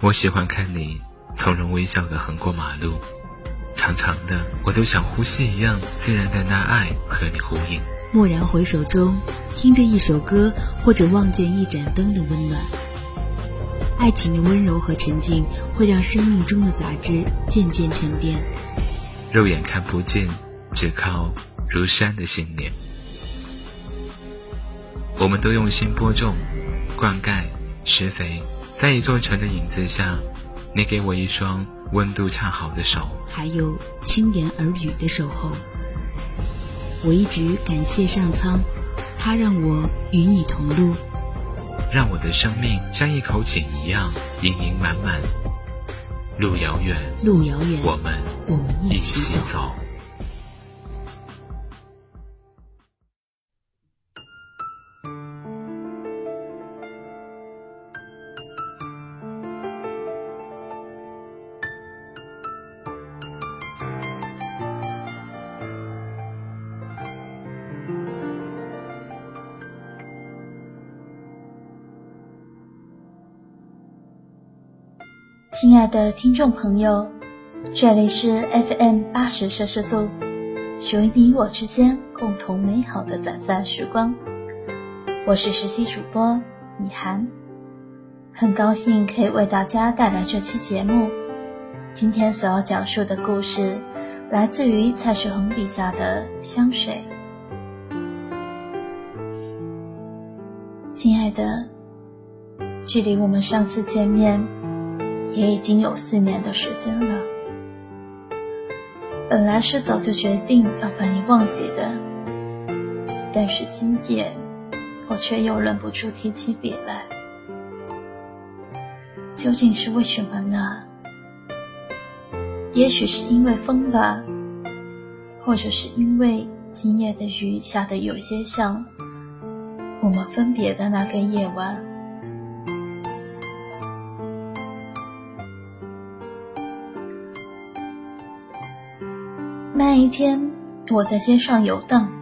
我喜欢看你从容微笑的横过马路，长长的，我都像呼吸一样自然的那爱和你呼应。蓦然回首中，听着一首歌，或者望见一盏灯的温暖。爱情的温柔和沉静，会让生命中的杂质渐渐沉淀。肉眼看不见，只靠如山的信念。我们都用心播种、灌溉、施肥，在一座城的影子下，你给我一双温度恰好的手，还有轻言耳语的守候。我一直感谢上苍，他让我与你同路，让我的生命像一口井一样盈盈满满。路遥远，路遥远，我们我们一起走。的听众朋友，这里是 FM 八十摄氏度，属于你我之间共同美好的短暂时光。我是实习主播米涵，很高兴可以为大家带来这期节目。今天所要讲述的故事，来自于蔡世恒笔下的香水。亲爱的，距离我们上次见面。也已经有四年的时间了。本来是早就决定要把你忘记的，但是今夜我却又忍不住提起笔来。究竟是为什么呢？也许是因为风吧，或者是因为今夜的雨下的有些像我们分别的那个夜晚。那一天，我在街上游荡，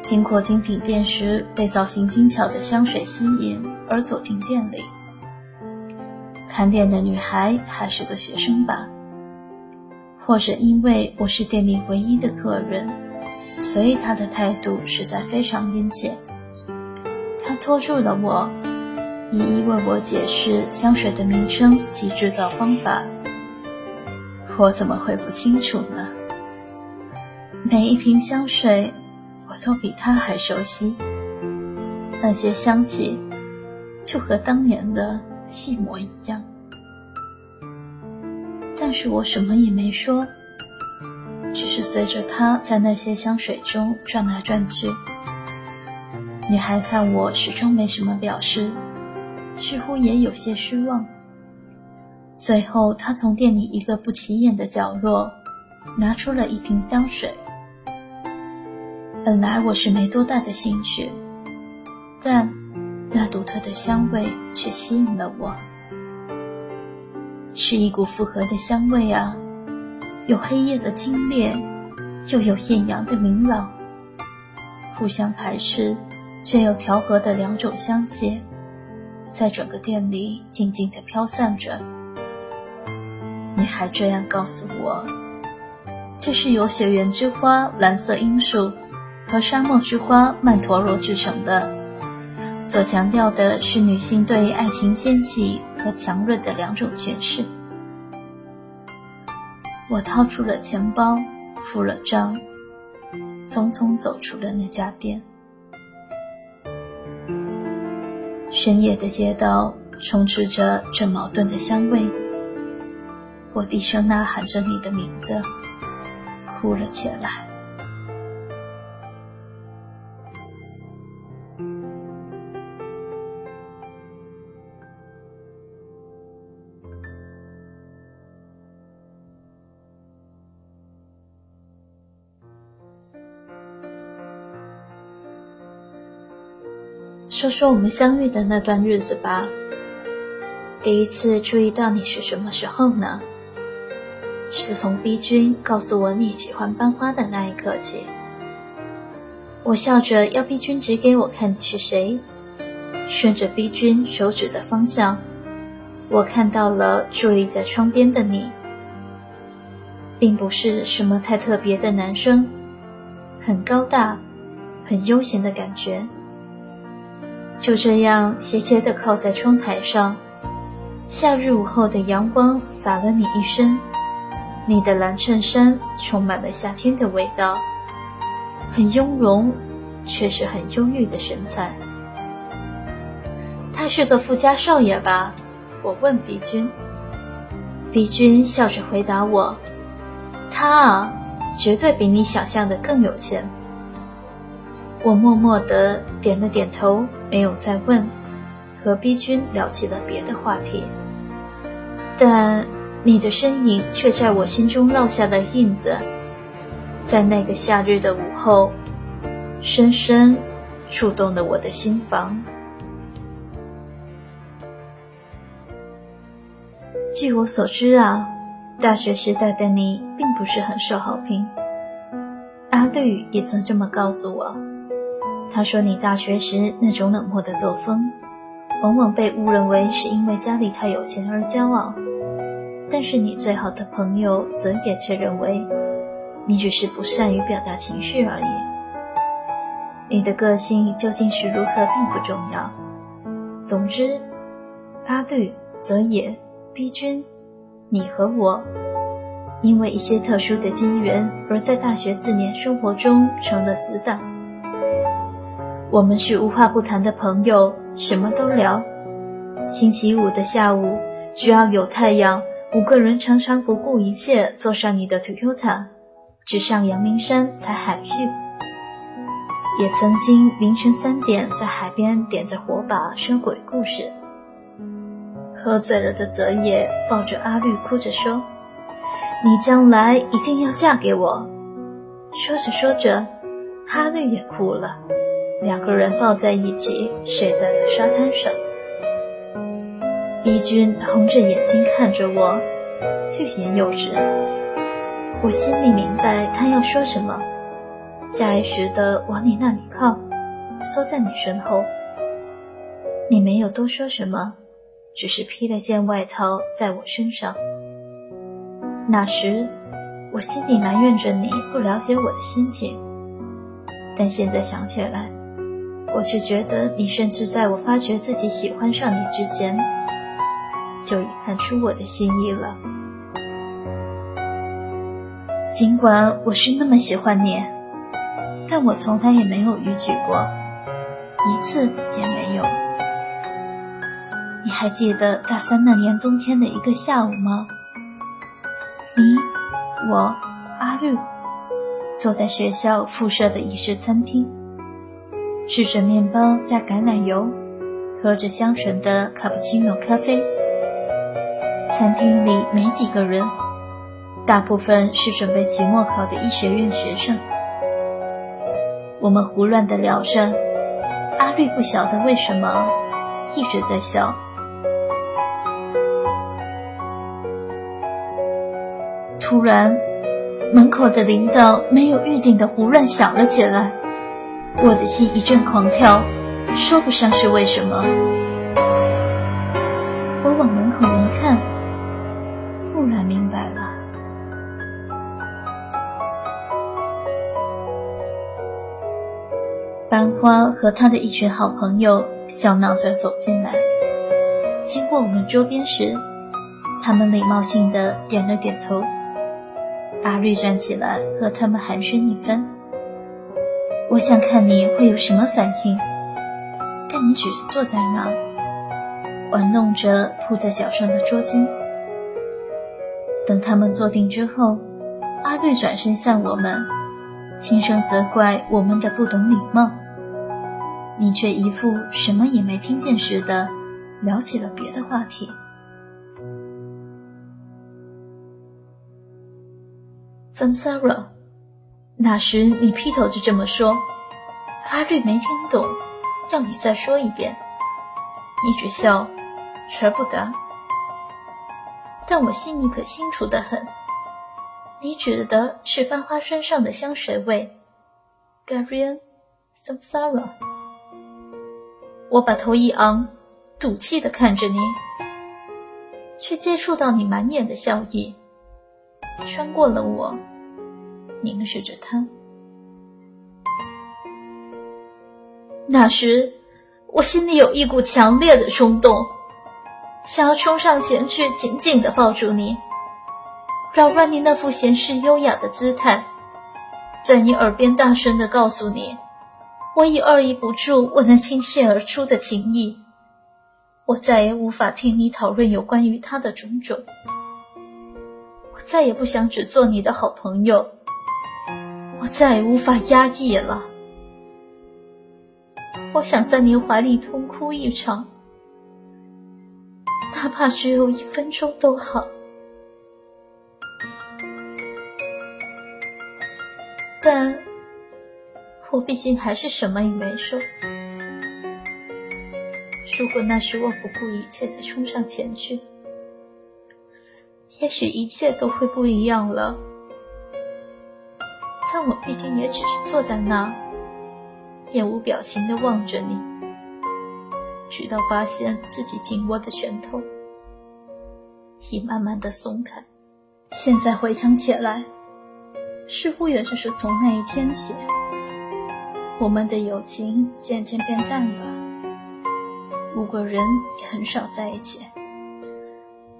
经过精品店时，被造型精巧的香水吸引，而走进店里。看店的女孩还是个学生吧，或者因为我是店里唯一的客人，所以她的态度实在非常殷切。她拖住了我，一一为我解释香水的名称及制造方法。我怎么会不清楚呢？每一瓶香水，我都比他还熟悉。那些香气，就和当年的一模一样。但是我什么也没说，只是随着他在那些香水中转来转去。女孩看我始终没什么表示，似乎也有些失望。最后，她从店里一个不起眼的角落，拿出了一瓶香水。本来我是没多大的兴趣，但那独特的香味却吸引了我。是一股复合的香味啊，有黑夜的清冽，又有艳阳的明朗，互相排斥却又调和的两种香气，在整个店里静静地飘散着。你还这样告诉我，这是由雪原之花、蓝色罂粟。和沙漠之花曼陀罗制成的，所强调的是女性对爱情纤细和强韧的两种诠释。我掏出了钱包，付了账，匆匆走出了那家店。深夜的街道充斥着这矛盾的香味，我低声呐喊着你的名字，哭了起来。说说我们相遇的那段日子吧。第一次注意到你是什么时候呢？是从 B 君告诉我你喜欢班花的那一刻起。我笑着要 B 君指给我看你是谁，顺着 B 君手指的方向，我看到了伫立在窗边的你，并不是什么太特别的男生，很高大，很悠闲的感觉。就这样斜斜地靠在窗台上，夏日午后的阳光洒了你一身，你的蓝衬衫充满了夏天的味道，很雍容，却是很忧郁的神采。他是个富家少爷吧？我问毕君，毕君笑着回答我：“他啊，绝对比你想象的更有钱。”我默默地点了点头，没有再问，和毕君聊起了别的话题。但你的身影却在我心中烙下了印子，在那个夏日的午后，深深触动了我的心房。据我所知啊，大学时代的你并不是很受好评。阿绿也曾这么告诉我，他说你大学时那种冷漠的作风，往往被误认为是因为家里太有钱而骄傲。但是你最好的朋友泽野却认为，你只是不善于表达情绪而已。你的个性究竟是如何并不重要。总之，阿绿、泽野。逼君，你和我，因为一些特殊的机缘，而在大学四年生活中成了死党。我们是无话不谈的朋友，什么都聊。星期五的下午，只要有太阳，五个人常常不顾一切坐上你的 Toyota，直上阳明山采海芋。也曾经凌晨三点在海边点着火把说鬼故事。喝醉了的泽野抱着阿绿，哭着说：“你将来一定要嫁给我。”说着说着，哈绿也哭了，两个人抱在一起睡在了沙滩上。逼君红着眼睛看着我，欲言又止。我心里明白他要说什么，下意识地往你那里靠，缩在你身后。你没有多说什么。只是披了件外套在我身上。那时，我心里埋怨着你不了解我的心情，但现在想起来，我却觉得你甚至在我发觉自己喜欢上你之前，就已看出我的心意了。尽管我是那么喜欢你，但我从来也没有逾矩过，一次也没有。你还记得大三那年冬天的一个下午吗？你、我、阿绿坐在学校附设的一式餐厅，吃着面包加橄榄油，喝着香醇的卡布奇诺咖啡。餐厅里没几个人，大部分是准备期末考的医学院学生。我们胡乱的聊着，阿绿不晓得为什么一直在笑。突然，门口的铃铛没有预警的胡乱响了起来，我的心一阵狂跳，说不上是为什么。我往门口一看，忽然明白了。班花和他的一群好朋友笑闹着走进来，经过我们桌边时，他们礼貌性的点了点头。阿绿站起来和他们寒暄一番。我想看你会有什么反应，但你只是坐在那，玩弄着铺在脚上的桌巾。等他们坐定之后，阿队转身向我们，轻声责怪我们的不懂礼貌。你却一副什么也没听见似的，聊起了别的话题。Samsara，那时你劈头就这么说，阿绿没听懂，要你再说一遍。一直笑，而不答。但我心里可清楚的很，你指的是班花身上的香水味，Garian Samsara。我把头一昂，赌气的看着你，却接触到你满眼的笑意，穿过了我，凝视着他。那时，我心里有一股强烈的冲动，想要冲上前去，紧紧的抱住你，扰乱你那副闲适优雅的姿态，在你耳边大声的告诉你，我已二抑不住我那倾泻而出的情意。我再也无法听你讨论有关于他的种种，我再也不想只做你的好朋友，我再也无法压抑了。我想在你怀里痛哭一场，哪怕只有一分钟都好。但我毕竟还是什么也没说。如果那时我不顾一切的冲上前去，也许一切都会不一样了。但我毕竟也只是坐在那，面无表情的望着你，直到发现自己紧握的拳头已慢慢的松开。现在回想起来，似乎也就是从那一天起，我们的友情渐渐变淡了。五个人也很少在一起。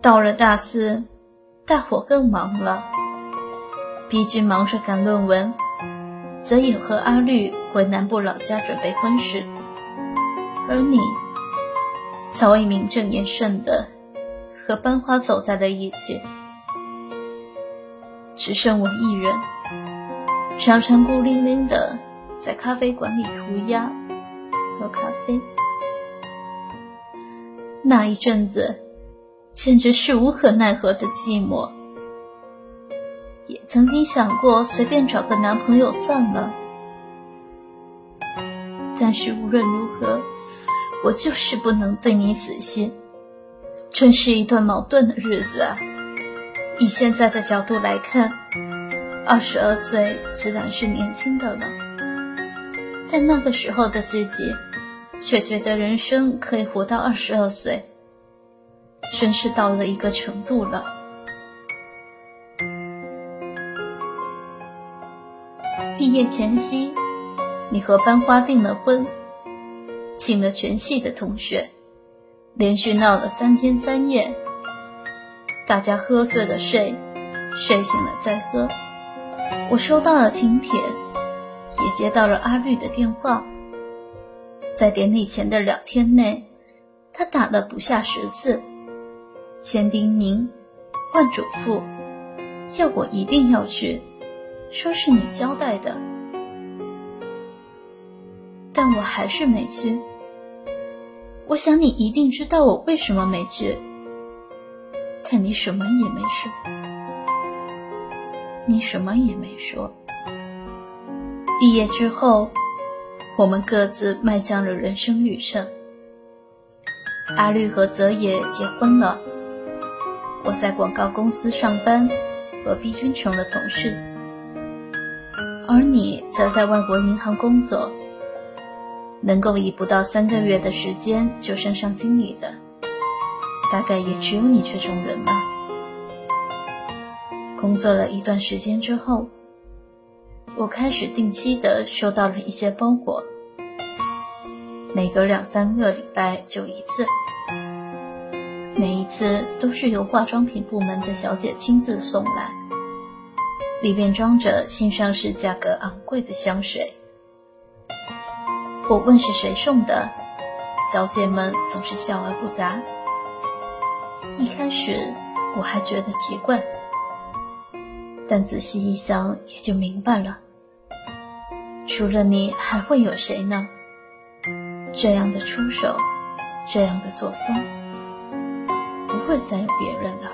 到了大四，大伙更忙了。毕君忙着赶论文，泽野和阿绿回南部老家准备婚事，而你早已名正言顺的和班花走在了一起，只剩我一人，常常孤零零的在咖啡馆里涂鸦喝咖啡。那一阵子，简直是无可奈何的寂寞。也曾经想过随便找个男朋友算了，但是无论如何，我就是不能对你死心。真是一段矛盾的日子啊！以现在的角度来看，二十二岁自然是年轻的了，但那个时候的自己。却觉得人生可以活到二十二岁，真是到了一个程度了。毕业前夕，你和班花订了婚，请了全系的同学，连续闹了三天三夜。大家喝醉了睡，睡醒了再喝。我收到了请帖，也接到了阿绿的电话。在典礼前的两天内，他打了不下十次，千叮咛万嘱咐，要我一定要去，说是你交代的，但我还是没去。我想你一定知道我为什么没去，但你什么也没说，你什么也没说。毕业之后。我们各自迈向了人生旅程。阿绿和泽野结婚了，我在广告公司上班，和毕君成了同事，而你则在外国银行工作。能够以不到三个月的时间就升上经理的，大概也只有你这种人了。工作了一段时间之后。我开始定期的收到了一些包裹，每隔两三个礼拜就一次，每一次都是由化妆品部门的小姐亲自送来，里面装着新上市、价格昂贵的香水。我问是谁送的，小姐们总是笑而不答。一开始我还觉得奇怪，但仔细一想也就明白了。除了你，还会有谁呢？这样的出手，这样的作风，不会再有别人了。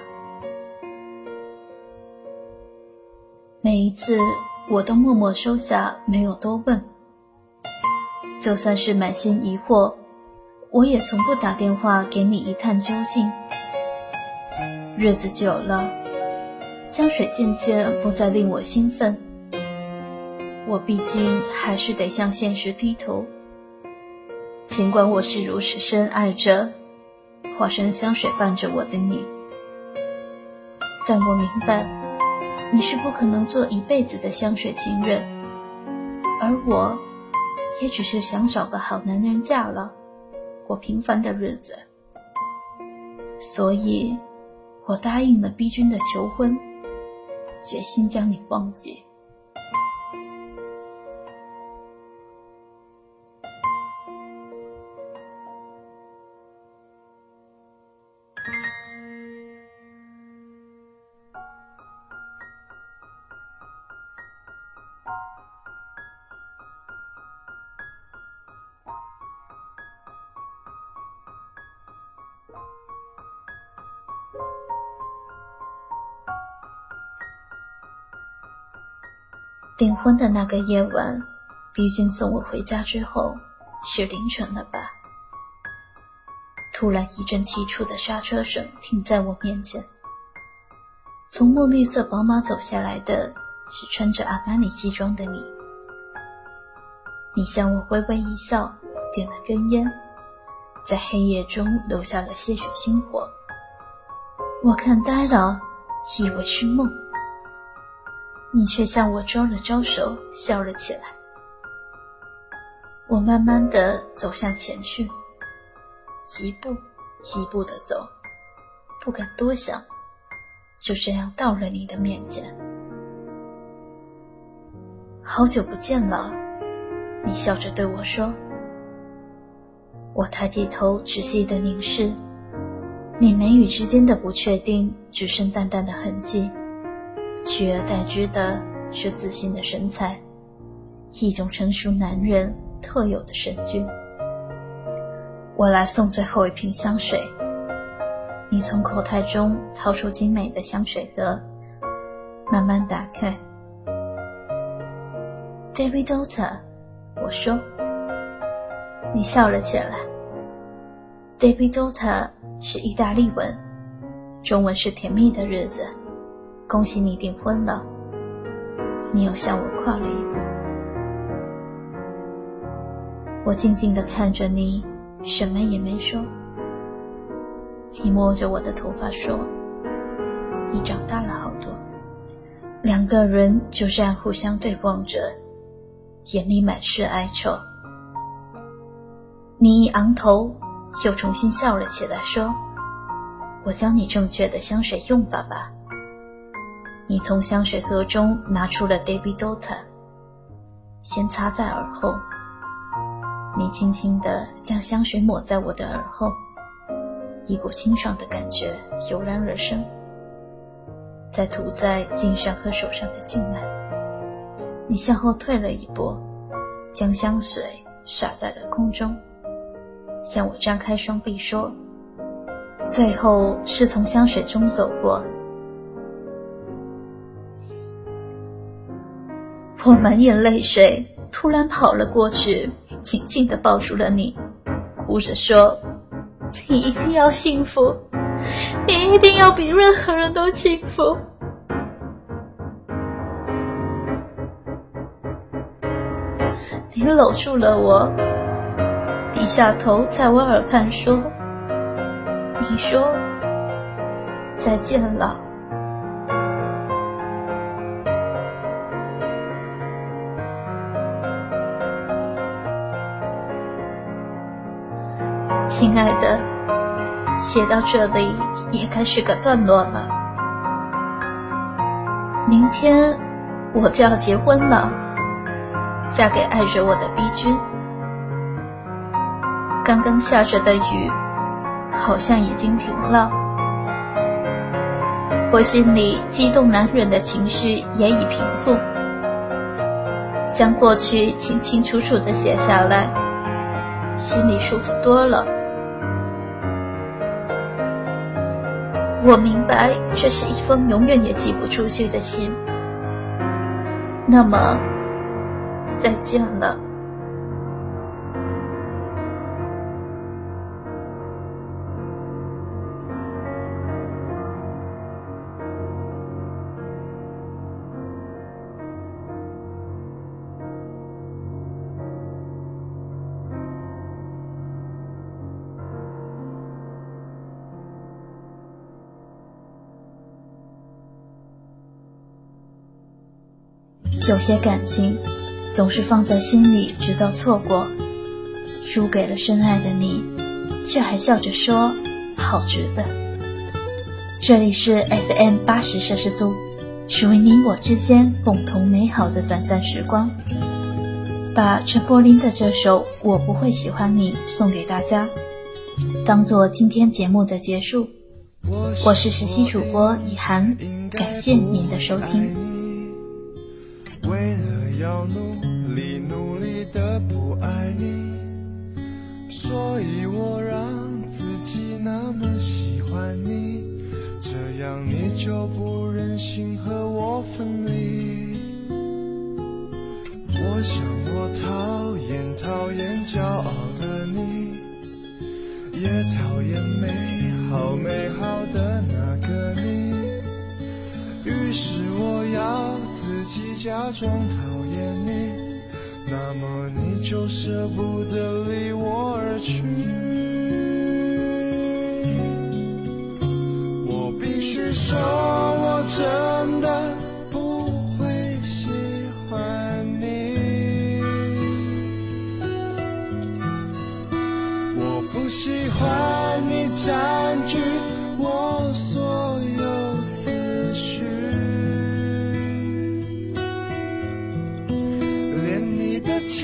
每一次，我都默默收下，没有多问。就算是满心疑惑，我也从不打电话给你一探究竟。日子久了，香水渐渐不再令我兴奋。我毕竟还是得向现实低头。尽管我是如此深爱着，化身香水伴着我的你，但我明白，你是不可能做一辈子的香水情人，而我，也只是想找个好男人嫁了，过平凡的日子。所以，我答应了逼君的求婚，决心将你忘记。订婚的那个夜晚，毕君送我回家之后，是凌晨了吧？突然一阵急促的刹车声停在我面前。从墨绿色宝马走下来的是穿着阿玛尼西装的你。你向我微微一笑，点了根烟，在黑夜中留下了些许星火。我看呆了，以为是梦。你却向我招了招手，笑了起来。我慢慢的走向前去，一步一步的走，不敢多想，就这样到了你的面前。好久不见了，你笑着对我说。我抬起头，仔细的凝视，你眉宇之间的不确定，只剩淡淡的痕迹。取而代之的是自信的神采，一种成熟男人特有的神韵。我来送最后一瓶香水。你从口袋中掏出精美的香水盒，慢慢打开。David Daughter，我说。你笑了起来。David Daughter 是意大利文，中文是甜蜜的日子。恭喜你订婚了，你又向我跨了一步。我静静的看着你，什么也没说。你摸着我的头发说：“你长大了好多。”两个人就这样互相对望着，眼里满是哀愁。你一昂头，又重新笑了起来，说：“我教你正确的香水用法吧。”你从香水盒中拿出了 David Daughter，先擦在耳后。你轻轻地将香水抹在我的耳后，一股清爽的感觉油然而生。再涂在颈上和手上的静脉。你向后退了一步，将香水洒在了空中，向我张开双臂说：“最后是从香水中走过。”我满眼泪水，突然跑了过去，紧紧地抱住了你，哭着说：“你一定要幸福，你一定要比任何人都幸福。”你搂住了我，低下头在我耳畔说：“你说再见了。”亲爱的，写到这里也该是个段落了。明天我就要结婚了，嫁给爱着我的逼君。刚刚下着的雨，好像已经停了。我心里激动难忍的情绪也已平复，将过去清清楚楚的写下来，心里舒服多了。我明白，这是一封永远也寄不出去的信。那么，再见了。有些感情总是放在心里，直到错过，输给了深爱的你，却还笑着说好值得。这里是 FM 八十摄氏度，属于你我之间共同美好的短暂时光。把陈柏霖的这首《我不会喜欢你》送给大家，当做今天节目的结束。我是实习主播以涵，感谢您的收听。要努力努力的不爱你，所以我让自己那么喜欢你，这样你就不忍心和我分离。我想我讨厌讨厌骄傲的你，也讨厌美好美好的那个你。于是自己假装讨厌你，那么你就舍不得离我而去。我必须说，我真的。不会喜欢你我不喜欢你占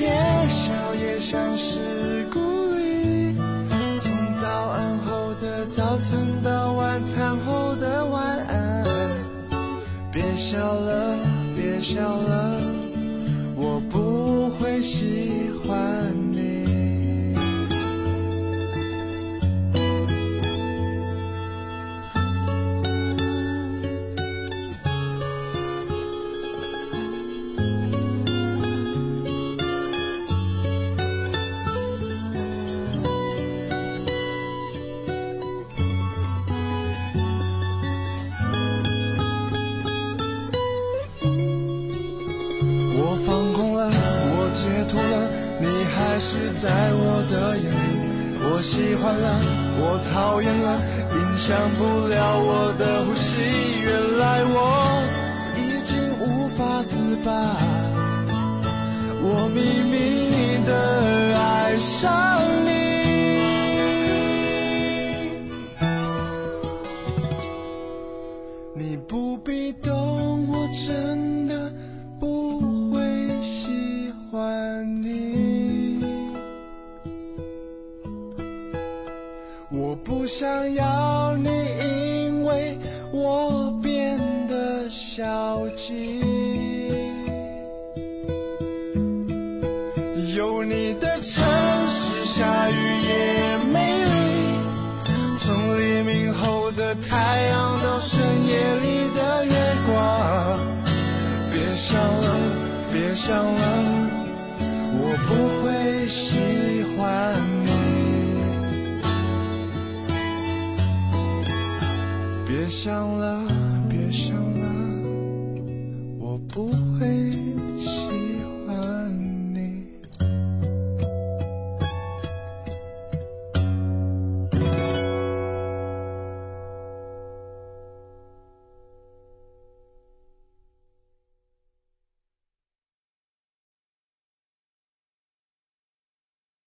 越笑也像是故意。从早安后的早餐到晚餐后的晚安，别笑了，别笑了，我的眼里，我喜欢了，我讨厌了，影响不了我的呼吸。原来我已经无法自拔，我秘密的爱上想要你，因为我变得消极。想了，